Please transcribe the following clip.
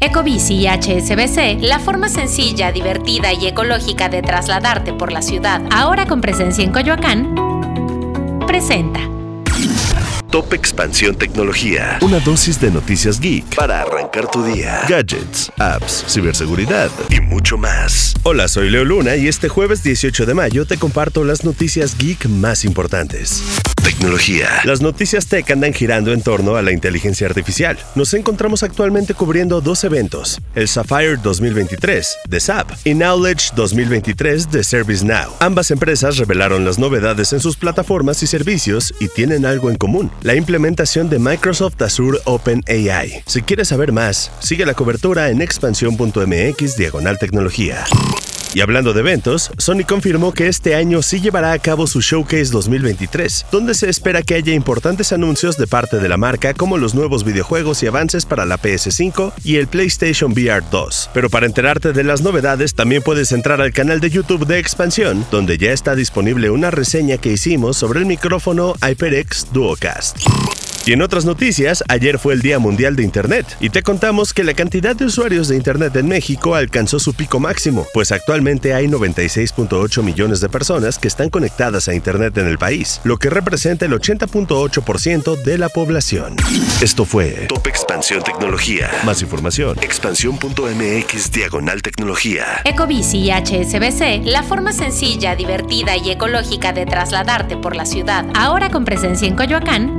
Ecobici y HSBC, la forma sencilla, divertida y ecológica de trasladarte por la ciudad, ahora con presencia en Coyoacán, presenta. Top Expansión Tecnología. Una dosis de noticias geek para arrancar tu día. Gadgets, apps, ciberseguridad y mucho más. Hola, soy Leo Luna y este jueves 18 de mayo te comparto las noticias geek más importantes. Tecnología. Las noticias tech andan girando en torno a la inteligencia artificial. Nos encontramos actualmente cubriendo dos eventos, el Sapphire 2023 de SAP y Knowledge 2023 de ServiceNow. Ambas empresas revelaron las novedades en sus plataformas y servicios y tienen algo en común, la implementación de Microsoft Azure OpenAI. Si quieres saber más, sigue la cobertura en expansión.mx diagonal tecnología. Y hablando de eventos, Sony confirmó que este año sí llevará a cabo su Showcase 2023, donde se espera que haya importantes anuncios de parte de la marca como los nuevos videojuegos y avances para la PS5 y el PlayStation VR 2. Pero para enterarte de las novedades, también puedes entrar al canal de YouTube de Expansión, donde ya está disponible una reseña que hicimos sobre el micrófono HyperX Duocast. Y en otras noticias, ayer fue el Día Mundial de Internet y te contamos que la cantidad de usuarios de Internet en México alcanzó su pico máximo, pues actualmente hay 96.8 millones de personas que están conectadas a Internet en el país, lo que representa el 80.8% de la población. Esto fue Top Expansión Tecnología. Más información, expansión.mx diagonal tecnología. Ecobici y HSBC, la forma sencilla, divertida y ecológica de trasladarte por la ciudad, ahora con presencia en Coyoacán,